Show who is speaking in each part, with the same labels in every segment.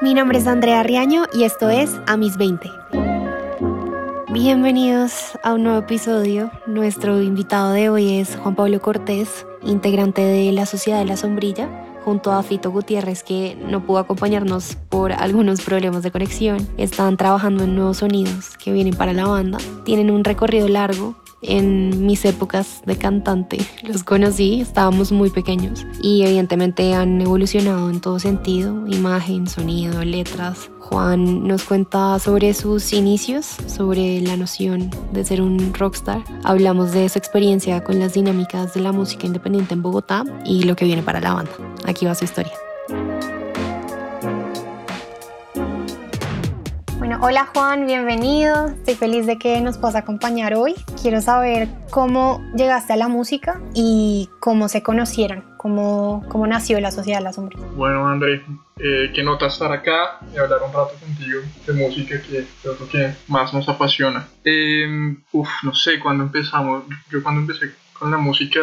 Speaker 1: Mi nombre es Andrea Riaño y esto es A mis 20. Bienvenidos a un nuevo episodio. Nuestro invitado de hoy es Juan Pablo Cortés, integrante de la Sociedad de la Sombrilla, junto a Fito Gutiérrez, que no pudo acompañarnos por algunos problemas de conexión. Están trabajando en nuevos sonidos que vienen para la banda. Tienen un recorrido largo en mis épocas de cantante. Los conocí, estábamos muy pequeños y evidentemente han evolucionado en todo sentido, imagen, sonido, letras. Juan nos cuenta sobre sus inicios, sobre la noción de ser un rockstar. Hablamos de su experiencia con las dinámicas de la música independiente en Bogotá y lo que viene para la banda. Aquí va su historia. Hola Juan, bienvenido. Estoy feliz de que nos puedas acompañar hoy. Quiero saber cómo llegaste a la música y cómo se conocieron, cómo, cómo nació la Sociedad de la Sombra.
Speaker 2: Bueno, André, eh, qué nota estar acá y hablar un rato contigo de música que es lo que más nos apasiona. Eh, uf, no sé, cuando empezamos, yo cuando empecé con la música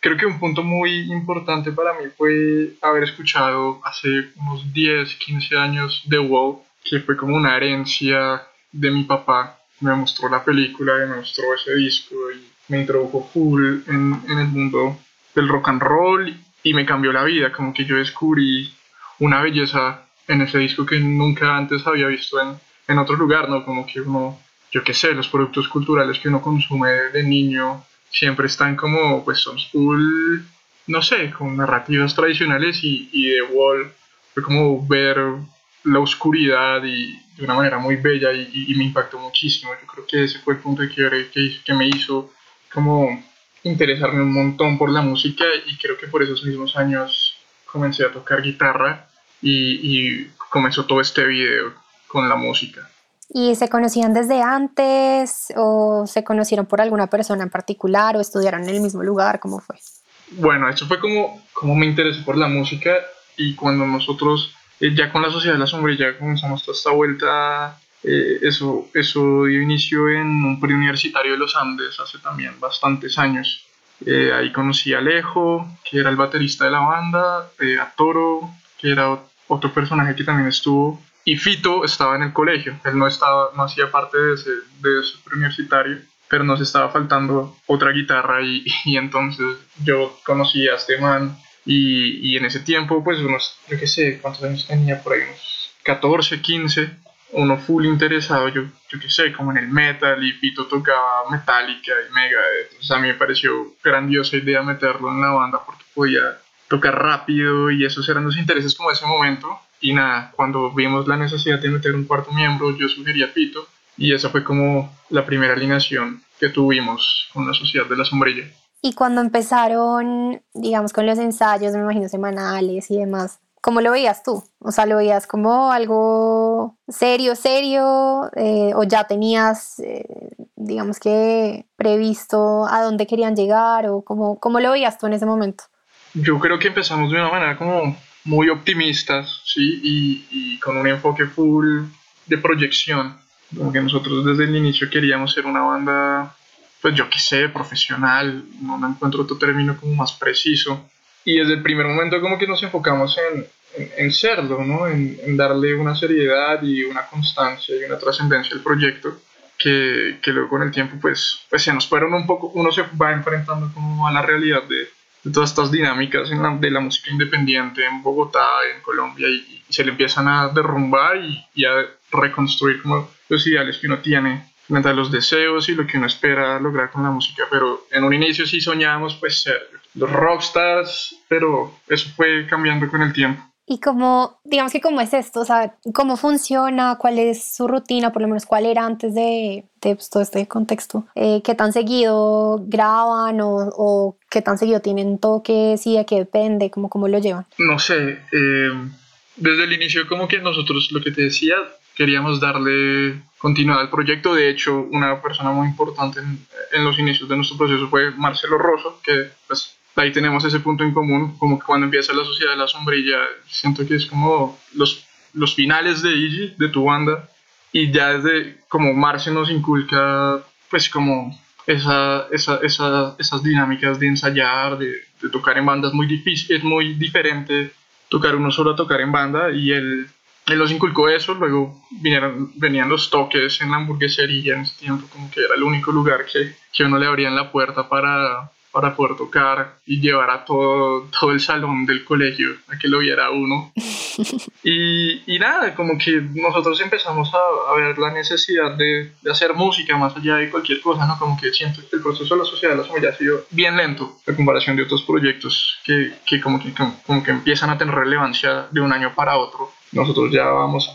Speaker 2: creo que un punto muy importante para mí fue haber escuchado hace unos 10, 15 años The Wall que fue como una herencia de mi papá. Me mostró la película, me mostró ese disco y me introdujo full en, en el mundo del rock and roll y me cambió la vida, como que yo descubrí una belleza en ese disco que nunca antes había visto en, en otro lugar, ¿no? Como que uno, yo qué sé, los productos culturales que uno consume de niño siempre están como, pues son full, no sé, con narrativas tradicionales y, y The Wall fue como ver la oscuridad y de una manera muy bella y, me impactó muchísimo. Yo creo que ese fue el punto de quiebre que, que me hizo como interesarme un montón por la música y creo que por esos mismos años comencé a tocar guitarra y, y comenzó todo este video con la música.
Speaker 1: ¿Y se conocían desde antes o se conocieron por alguna persona en particular o estudiaron en el mismo lugar? ¿Cómo fue?
Speaker 2: Bueno, eso fue como, como me interesé por la música y cuando nosotros eh, ya con la Sociedad de la Sombrilla comenzamos toda esta vuelta. Eh, eso, eso dio inicio en un preuniversitario de los Andes hace también bastantes años. Eh, ahí conocí a Alejo, que era el baterista de la banda, a Toro, que era otro personaje que también estuvo, y Fito estaba en el colegio. Él no, estaba, no hacía parte de ese, de ese preuniversitario, pero nos estaba faltando otra guitarra y, y entonces yo conocí a este man y, y, en ese tiempo, pues unos, yo qué sé, ¿cuántos años tenía? Por ahí unos 14, 15, uno full interesado, yo, yo qué sé, como en el metal y Pito tocaba Metallica y Mega. Entonces a mí me pareció grandiosa idea meterlo en la banda porque podía tocar rápido y esos eran los intereses como ese momento. Y nada, cuando vimos la necesidad de meter un cuarto miembro, yo sugerí a Pito y esa fue como la primera alineación que tuvimos con la Sociedad de la Sombrilla.
Speaker 1: Y cuando empezaron, digamos, con los ensayos, me imagino, semanales y demás, ¿cómo lo veías tú? O sea, ¿lo veías como algo serio, serio? Eh, ¿O ya tenías, eh, digamos que, previsto a dónde querían llegar? ¿O cómo, cómo lo veías tú en ese momento?
Speaker 2: Yo creo que empezamos de una manera como muy optimistas, ¿sí? Y, con un enfoque full de proyección. Como que nosotros desde el inicio queríamos ser una banda pues yo qué sé, profesional, no me encuentro otro término como más preciso. Y desde el primer momento como que nos enfocamos en, en, serlo, ¿no? En, darle una seriedad y una constancia y una trascendencia al proyecto que, que, luego con el tiempo pues, pues se nos fueron un poco, uno se va enfrentando como a la realidad de, de todas estas dinámicas en la, de la música independiente en Bogotá, en Colombia y, y se le empiezan a derrumbar y, y a reconstruir como los ideales que uno tiene frente los deseos y lo que uno espera lograr con la música, pero en un inicio sí soñábamos pues ser los rockstars, pero eso fue cambiando con el tiempo.
Speaker 1: Y cómo, digamos que cómo es esto, o sea, cómo funciona, cuál es su rutina, por lo menos cuál era antes de, de pues, todo este contexto, eh, qué tan seguido graban o, o, qué tan seguido tienen toques y de qué depende, cómo, cómo lo llevan.
Speaker 2: No sé, eh, desde el inicio como que nosotros, lo que te decía, queríamos darle continuidad al proyecto. De hecho, una persona muy importante en, los inicios de nuestro proceso fue Marcelo Rosso, que pues ahí tenemos ese punto en común, como que cuando empieza la Sociedad de la Sombrilla, siento que es como los, los finales de Easy, de tu banda, y ya desde como Marce nos inculca pues como esa, esa, esa, esas dinámicas de ensayar, de, de tocar en bandas muy difícil, es muy diferente tocar uno solo a tocar en banda y él él nos inculcó eso, luego vinieron, venían los toques en la hamburguesería en ese tiempo, como que era el único lugar que, que uno le abrían la puerta para, para poder tocar y llevar a todo, todo el salón del colegio a que lo viera uno. y, y nada, como que nosotros empezamos a, a ver la necesidad de, de, hacer música más allá de cualquier cosa, ¿no? Como que siento que el proceso de la sociedad de la familia ha sido bien lento en comparación de otros proyectos que, que, como, que como que empiezan a tener relevancia de un año para otro. Nosotros ya vamos,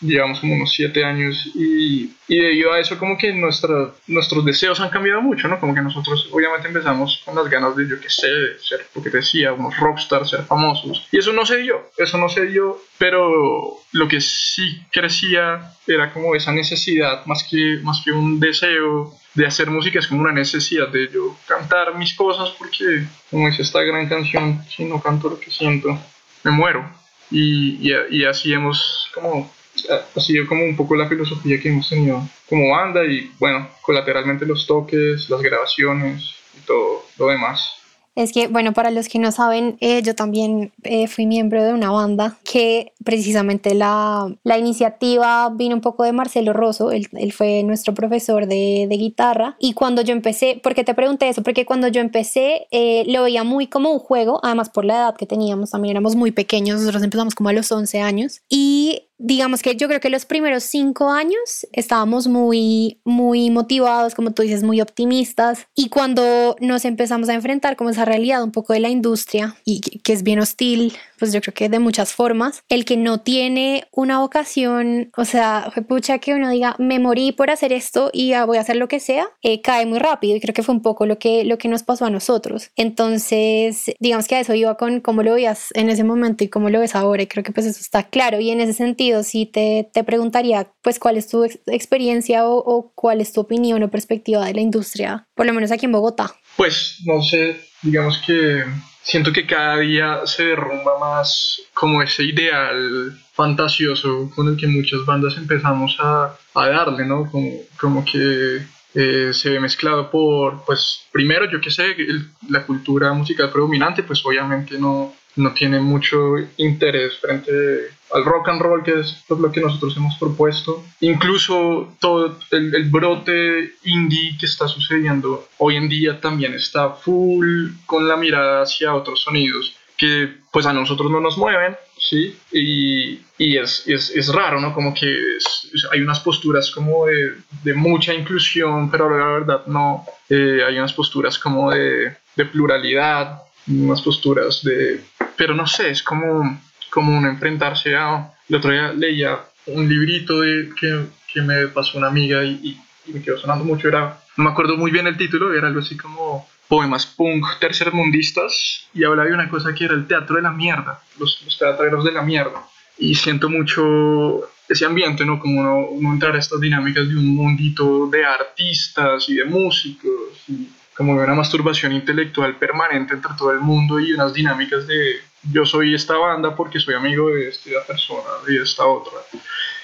Speaker 2: llevamos como unos siete años y, y debido a eso como que nuestra, nuestros deseos han cambiado mucho, ¿no? Como que nosotros obviamente empezamos con las ganas de, yo qué sé, de ser, lo que te decía, unos rockstars, ser famosos. Y eso no se dio, eso no se dio, pero lo que sí crecía era como esa necesidad, más que, más que un deseo de hacer música, es como una necesidad de yo cantar mis cosas porque, como dice esta gran canción, si no canto lo que siento, me muero y, y, así hemos como ha sido como un poco la filosofía que hemos tenido como banda y bueno, colateralmente los toques, las grabaciones y todo lo demás.
Speaker 1: Es que, bueno, para los que no saben, eh, yo también eh, fui miembro de una banda que precisamente la, la, iniciativa vino un poco de Marcelo Rosso, él, él fue nuestro profesor de, de, guitarra. Y cuando yo empecé, ¿por qué te pregunté eso? Porque cuando yo empecé eh, lo veía muy como un juego, además por la edad que teníamos, también éramos muy pequeños, nosotros empezamos como a los 11 años. Y digamos que yo creo que los primeros cinco años estábamos muy, muy motivados, como tú dices, muy optimistas. Y cuando nos empezamos a enfrentar como esa realidad un poco de la industria y que es bien hostil, pues yo creo que de muchas formas, el que no tiene una vocación, o sea, pucha que uno diga, me morí por hacer esto y voy a hacer lo que sea, eh, cae muy rápido y creo que fue un poco lo que, lo que nos pasó a nosotros. Entonces, digamos que a eso iba con cómo lo veías en ese momento y cómo lo ves ahora y creo que pues eso está claro y en ese sentido si te, te preguntaría, pues, cuál es tu ex experiencia o, o, cuál es tu opinión o perspectiva de la industria, por lo menos aquí en Bogotá.
Speaker 2: Pues, no sé, digamos que siento que cada día se derrumba más como ese ideal fantasioso con el que muchas bandas empezamos a, a darle, ¿no? Como, como que eh, se ve mezclado por, pues, primero, yo qué sé, el, la cultura musical predominante, pues obviamente no, no tiene mucho interés frente al rock and roll, que es lo que nosotros hemos propuesto. Incluso todo el, el, brote indie que está sucediendo hoy en día también está full con la mirada hacia otros sonidos que pues a nosotros no nos mueven, ¿sí? Y, y es, es, es, raro, ¿no? Como que hay unas posturas como de, de, mucha inclusión, pero la verdad no. Eh, hay unas posturas como de, de pluralidad, unas posturas de... Pero no sé, es como como un enfrentarse a... El otro día leía un librito de, que, que me pasó una amiga y, y, me quedó sonando mucho, era, no me acuerdo muy bien el título, era algo así como poemas punk tercermundistas y hablaba de una cosa que era el teatro de la mierda, los, los teatreros de la mierda. Y siento mucho ese ambiente, ¿no? Como uno entrar a estas dinámicas de un mundito de artistas y de músicos y como de una masturbación intelectual permanente entre todo el mundo y unas dinámicas de yo soy esta banda porque soy amigo de esta persona y de esta otra.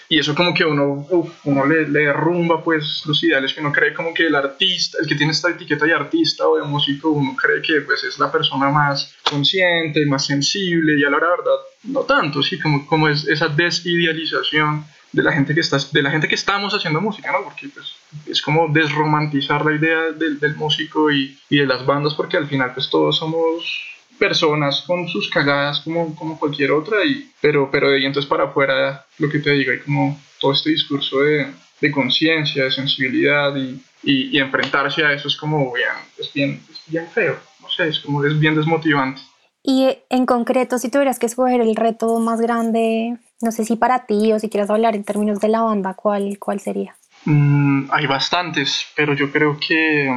Speaker 2: Y eso como que uno, uf, uno le, le, derrumba pues los ideales que uno cree como que el artista, el que tiene esta etiqueta de artista o de músico, uno cree que pues es la persona más consciente, más sensible y a la verdad no tanto, sí, como, como es esa desidealización de la gente que está, de la gente que estamos haciendo música, ¿no? Porque pues, es como desromantizar la idea del, del músico y, y de las bandas porque al final pues todos somos personas con sus cagadas como, como cualquier otra, y, pero, pero de ahí entonces para afuera, lo que te digo, hay como todo este discurso de, de conciencia, de sensibilidad y, y, y, enfrentarse a eso es como bien, es bien, es bien feo, no sé, es como es bien desmotivante.
Speaker 1: Y en concreto, si tuvieras que escoger el reto más grande, no sé si para ti o si quieres hablar en términos de la banda, ¿cuál, cuál sería?
Speaker 2: Mm, hay bastantes, pero yo creo que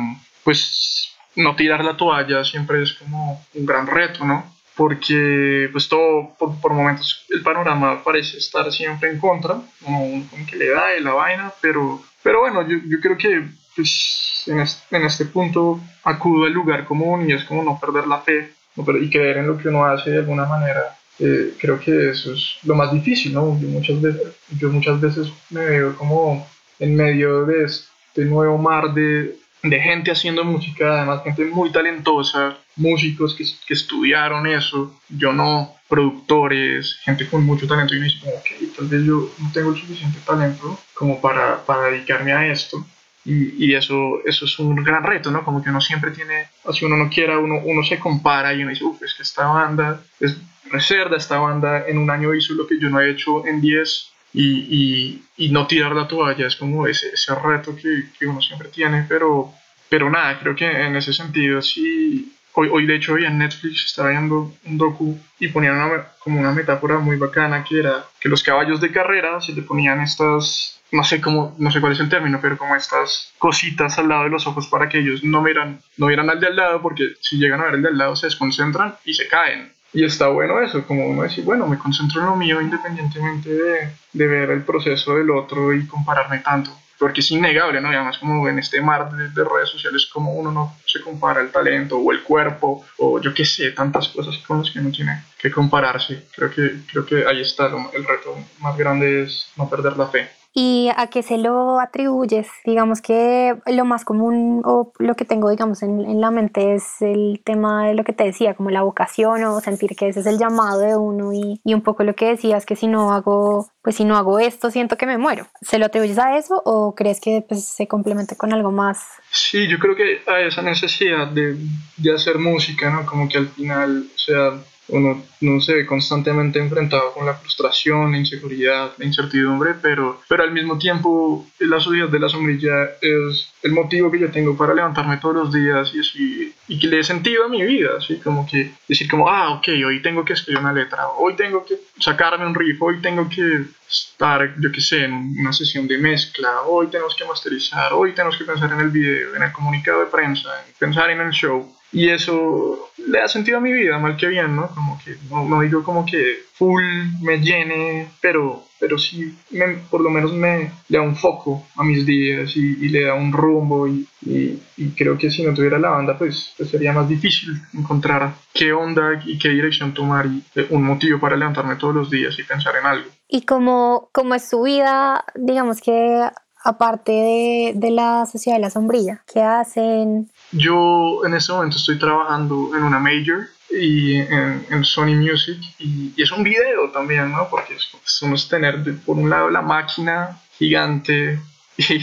Speaker 2: pues no tirar la toalla siempre es como un gran reto, ¿no? Porque pues todo, por, por momentos el panorama parece estar siempre en contra, como, como que le da de la vaina, pero, pero bueno, yo, yo creo que pues, en, este, en este punto acudo al lugar común y es como no perder la fe no, y creer en lo que uno hace de alguna manera. Eh, creo que eso es lo más difícil, ¿no? Yo muchas veces, yo muchas veces me veo como en medio de este nuevo mar de, de gente haciendo música, además gente muy talentosa, músicos que, que, estudiaron eso, yo no, productores, gente con mucho talento y me dice, ok, tal vez yo no tengo el suficiente talento como para, para dedicarme a esto. Y, y, eso, eso es un gran reto, ¿no? Como que uno siempre tiene, si uno no quiera, uno, uno se compara y uno dice, uff, es que esta banda es reserva, esta banda en un año hizo lo que yo no he hecho en 10 y, y, no tirar la toalla, es como ese, ese reto que, que, uno siempre tiene, pero, pero nada, creo que en ese sentido sí, Hoy, hoy, de hecho, hoy en Netflix estaba viendo un docu y ponían una, como una metáfora muy bacana que era que los caballos de carrera se le ponían estas, no sé cómo, no sé cuál es el término, pero como estas cositas al lado de los ojos para que ellos no miran, no vieran al de al lado porque si llegan a ver el de al lado se desconcentran y se caen. Y está bueno eso, como uno decir, bueno, me concentro en lo mío independientemente de, de ver el proceso del otro y compararme tanto porque es innegable, ¿no? Y además como en este mar de, de, redes sociales como uno no se compara el talento o el cuerpo o yo qué sé, tantas cosas con las que uno tiene que compararse. Creo que, creo que ahí está el reto más grande es no perder la fe.
Speaker 1: ¿Y a qué se lo atribuyes? Digamos que lo más común o lo que tengo, digamos, en, en, la mente es el tema de lo que te decía, como la vocación o sentir que ese es el llamado de uno y, y un poco lo que decías, que si no hago, pues si no hago esto, siento que me muero. ¿Se lo atribuyes a eso o crees que pues, se complemente con algo más?
Speaker 2: Sí, yo creo que a esa necesidad de, de hacer música, ¿no? Como que al final, o sea, uno no se ve constantemente enfrentado con la frustración, la inseguridad, la incertidumbre, pero, pero al mismo tiempo la sociedad de la sombrilla es el motivo que yo tengo para levantarme todos los días y, así, y que le dé sentido a mi vida, así como que decir como, ah, ok, hoy tengo que escribir una letra, hoy tengo que sacarme un riff, hoy tengo que estar, yo qué sé, en una sesión de mezcla, hoy tenemos que masterizar, hoy tenemos que pensar en el video, en el comunicado de prensa, en pensar en el show. Y eso le da sentido a mi vida, mal que bien, ¿no? Como que no, no digo como que full me llene, pero, pero sí me, por lo menos me le da un foco a mis días y, le da un rumbo y, y, y, creo que si no tuviera la banda pues, pues, sería más difícil encontrar qué onda y qué dirección tomar y eh, un motivo para levantarme todos los días y pensar en algo.
Speaker 1: Y como, como es su vida, digamos que aparte de, de, la Sociedad de la Sombrilla? ¿Qué hacen?
Speaker 2: Yo en este momento estoy trabajando en una major y en, en Sony Music y, y, es un video también, ¿no? Porque es, es tener de, por un lado la máquina gigante y,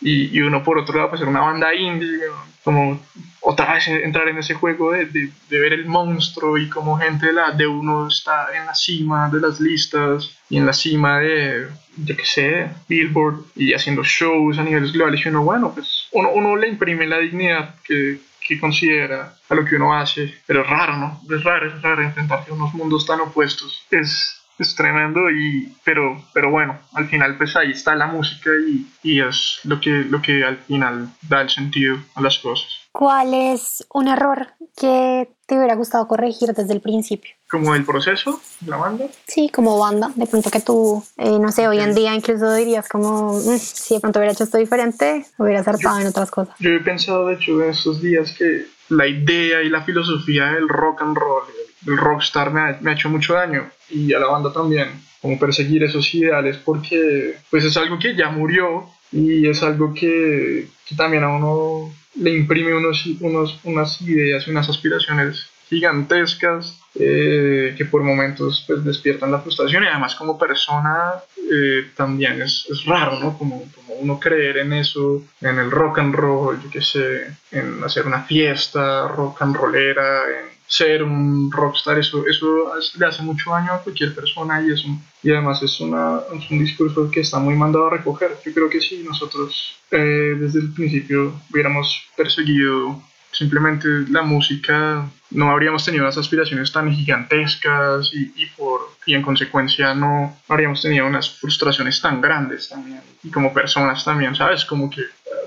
Speaker 2: y, y, uno por otro lado pues una banda indie, como otra vez entrar en ese juego de, de, de, ver el monstruo y como gente de, la, de uno está en la cima de las listas y en la cima de, yo qué sé, Billboard y haciendo shows a niveles globales y uno, bueno, pues uno, uno le imprime la dignidad que, que considera a lo que uno hace, pero es raro, ¿no? Es raro, es raro enfrentarse a unos mundos tan opuestos. Es, es tremendo y pero pero bueno al final pues ahí está la música y, y, es lo que lo que al final da el sentido a las cosas
Speaker 1: ¿cuál es un error que te hubiera gustado corregir desde el principio?
Speaker 2: como el proceso la banda
Speaker 1: sí como banda. De pronto que tú eh, no sé hoy en día incluso dirías como mmm, si de pronto hubiera hecho esto diferente hubiera acertado en otras cosas
Speaker 2: yo he pensado de hecho en estos días que la idea y la filosofía del rock and roll el rockstar me ha, me ha hecho mucho daño y a la banda también, como perseguir esos ideales porque pues es algo que ya murió y es algo que, que también a uno le imprime unos, unos, unas ideas y unas aspiraciones gigantescas eh, que por momentos pues despiertan la frustración y además como persona eh, también es, es, raro, ¿no? Como, como uno creer en eso, en el rock and roll, yo qué sé, en hacer una fiesta rock and rollera, en ser un rockstar, eso, eso le hace mucho daño a cualquier persona y, es un, y además es, una, es un discurso que está muy mandado a recoger. Yo creo que si nosotros eh, desde el principio hubiéramos perseguido simplemente la música, no habríamos tenido las aspiraciones tan gigantescas y, y, por, y en consecuencia no habríamos tenido unas frustraciones tan grandes también. Y como personas también, ¿sabes? Como que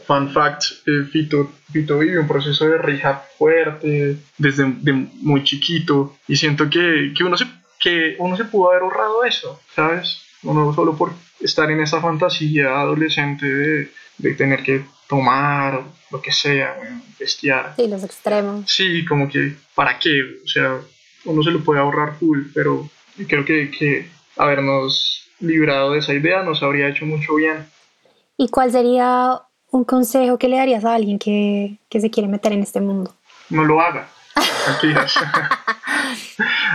Speaker 2: fun fact, eh, Fito, Fito vive un proceso de rehab fuerte desde de muy chiquito y siento que, que, uno se, que uno se pudo haber ahorrado eso, ¿sabes? Uno solo por estar en esa fantasía adolescente de, de tener que tomar lo que sea, bueno, bestiar.
Speaker 1: Sí, los extremos.
Speaker 2: Sí, como que, ¿para qué? O sea, uno se lo puede ahorrar full, pero creo que, que habernos librado de esa idea nos habría hecho mucho bien.
Speaker 1: ¿Y cuál sería un consejo que le darías a alguien que, que se quiere meter en este mundo?
Speaker 2: No lo haga.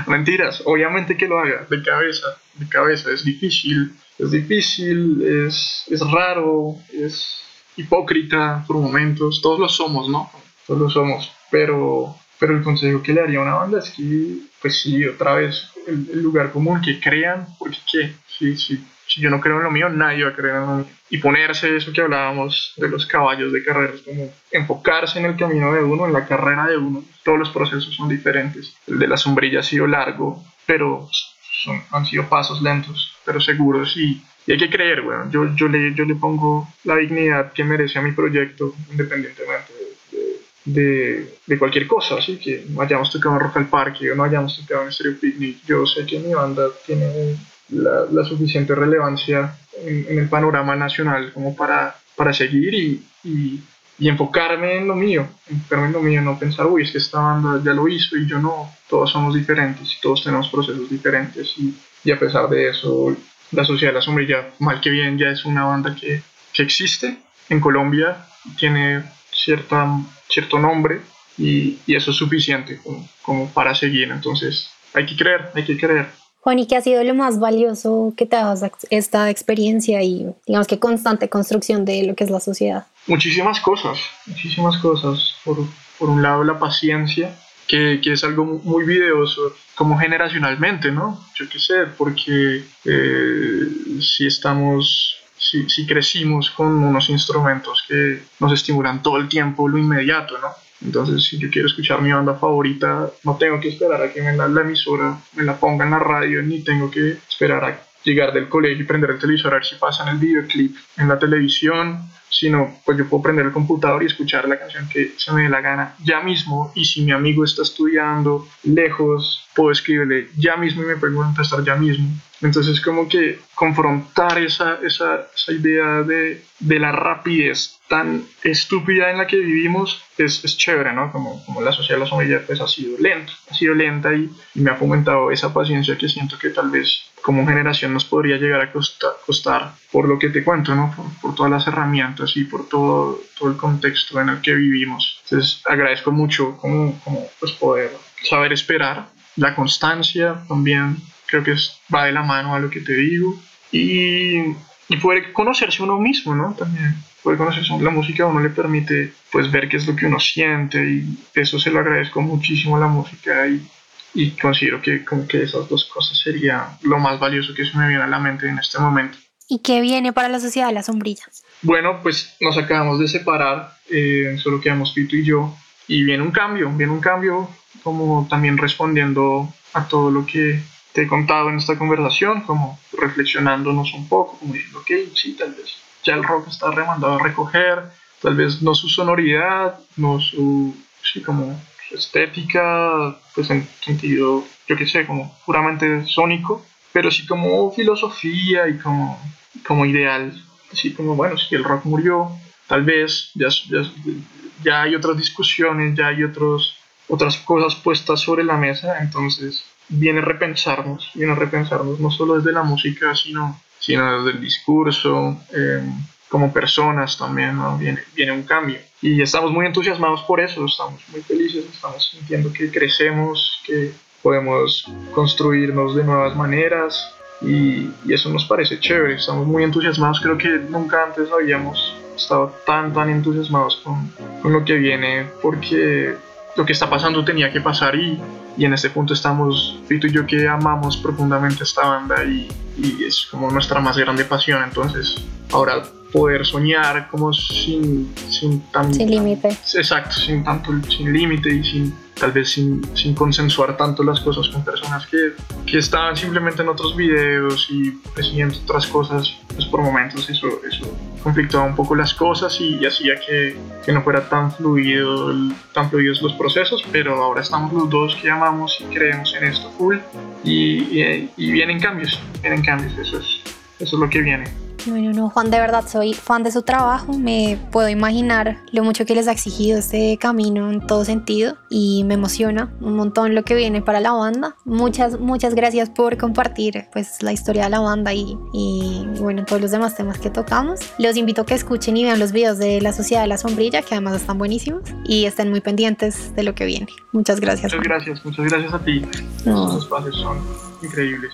Speaker 2: Mentiras, obviamente que lo haga, de cabeza, de cabeza, es difícil, es difícil, es, es raro, es hipócrita por momentos, todos lo somos, ¿no? Todos lo somos, pero, pero el consejo que le haría a una banda es que, pues sí, otra vez, el, lugar común, que crean, porque qué, sí, sí, si yo no creo en lo mío, nadie va a creer en lo mío. Y ponerse eso que hablábamos de los caballos de carreras, como enfocarse en el camino de uno, en la carrera de uno. Todos los procesos son diferentes. El de la sombrilla ha sido largo, pero son, han sido pasos lentos, pero seguros y, y hay que creer, bueno, yo, yo, le, yo le pongo la dignidad que merece a mi proyecto, independientemente de, de, cualquier cosa, así que no hayamos tocado en Rock al Parque o no hayamos tocado en Stereo Picnic. Yo sé que mi banda tiene la, la suficiente relevancia en, el panorama nacional como para, para seguir y, y, y, enfocarme en lo mío, enfocarme en lo mío, no pensar, uy, es que esta banda ya lo hizo y yo no, todos somos diferentes y todos tenemos procesos diferentes y, y a pesar de eso, la Sociedad de la Sombrilla, mal que bien, ya es una banda que, que existe en Colombia, tiene cierta, cierto nombre y, y eso es suficiente como, como para seguir, entonces hay que creer, hay que creer.
Speaker 1: Juan, ¿y qué ha sido lo más valioso que te ha dado esta experiencia y, digamos que, constante construcción de lo que es la sociedad?
Speaker 2: Muchísimas cosas, muchísimas cosas. Por, por un lado, la paciencia, que, que, es algo muy videoso, como generacionalmente, ¿no? Yo qué sé, porque eh, si estamos si, crecimos con unos instrumentos que nos estimulan todo el tiempo lo inmediato, ¿no? Entonces, si yo quiero escuchar mi banda favorita, no tengo que esperar a que me la, la emisora me la ponga en la radio, ni tengo que esperar a llegar del colegio y prender el televisor a ver si pasan el videoclip en la televisión, sino pues yo puedo prender el computador y escuchar la canción que se me dé la gana ya mismo y si mi amigo está estudiando lejos, puedo escribirle ya mismo y me pregunta estar ya mismo. Entonces como que confrontar esa, esa, esa idea de, de, la rapidez tan estúpida en la que vivimos es, es chévere, ¿no? Como, como, la sociedad de la sombrilla pues ha sido lenta, ha sido lenta y, y, me ha fomentado esa paciencia que siento que tal vez como generación nos podría llegar a costar, costar por lo que te cuento, ¿no? Por, por, todas las herramientas y por todo, todo el contexto en el que vivimos. Entonces agradezco mucho como, como pues poder saber esperar, la constancia también creo que es, va de la mano a lo que te digo. Y, y poder conocerse uno mismo, ¿no? También poder conocerse la música a uno le permite pues ver qué es lo que uno siente y eso se lo agradezco muchísimo a la música y, y considero que como que esas dos cosas sería lo más valioso que se me viene a la mente en este momento.
Speaker 1: ¿Y qué viene para la Sociedad de la Sombrilla?
Speaker 2: Bueno, pues nos acabamos de separar, eh, solo quedamos Pito y yo, y viene un cambio, viene un cambio como también respondiendo a todo lo que te he contado en esta conversación, como reflexionándonos un poco, como diciendo, ok, sí, tal vez ya el rock está remandado a recoger, tal vez no su sonoridad, no su, sí, como estética, pues en sentido, yo qué sé, como puramente sónico, pero sí como filosofía y como, como ideal, así como, bueno, si el rock murió, tal vez ya, ya, ya hay otras discusiones, ya hay otros, otras cosas puestas sobre la mesa, entonces viene a repensarnos, viene a repensarnos no solo desde la música, sino, sino desde el discurso, eh, como personas también, ¿no? viene, viene un cambio. Y estamos muy entusiasmados por eso, estamos muy felices, estamos sintiendo que crecemos, que podemos construirnos de nuevas maneras y, y eso nos parece chévere, estamos muy entusiasmados, creo que nunca antes habíamos estado tan, tan entusiasmados con, con lo que viene porque lo que está pasando tenía que pasar y, y en este punto estamos, Pito y yo que amamos profundamente esta banda y, y, es como nuestra más grande pasión, entonces ahora poder soñar como sin, sin
Speaker 1: tan... Sin límite.
Speaker 2: Exacto, sin tanto, sin límite y sin tal vez sin, sin, consensuar tanto las cosas con personas que, que estaban simplemente en otros videos y presidiendo otras cosas, pues por momentos eso, eso conflictaba un poco las cosas y, y hacía que, que, no fuera tan fluido, tan fluidos los procesos, pero ahora estamos los dos que amamos y creemos en esto full y, y, y vienen cambios, vienen cambios, eso es, eso es lo que viene.
Speaker 1: Bueno, no, Juan, de verdad soy fan de su trabajo. Me puedo imaginar lo mucho que les ha exigido este camino en todo sentido y me emociona un montón lo que viene para la banda. Muchas, muchas gracias por compartir pues la historia de la banda y, y bueno, todos los demás temas que tocamos. Los invito a que escuchen y vean los videos de la Sociedad de la Sombrilla, que además están buenísimos y estén muy pendientes de lo que viene. Muchas gracias.
Speaker 2: Muchas gracias, muchas gracias a ti. Los espacios son increíbles.